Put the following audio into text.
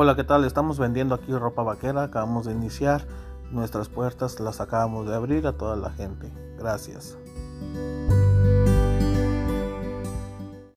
Hola, ¿qué tal? Estamos vendiendo aquí ropa vaquera. Acabamos de iniciar. Nuestras puertas las acabamos de abrir a toda la gente. Gracias.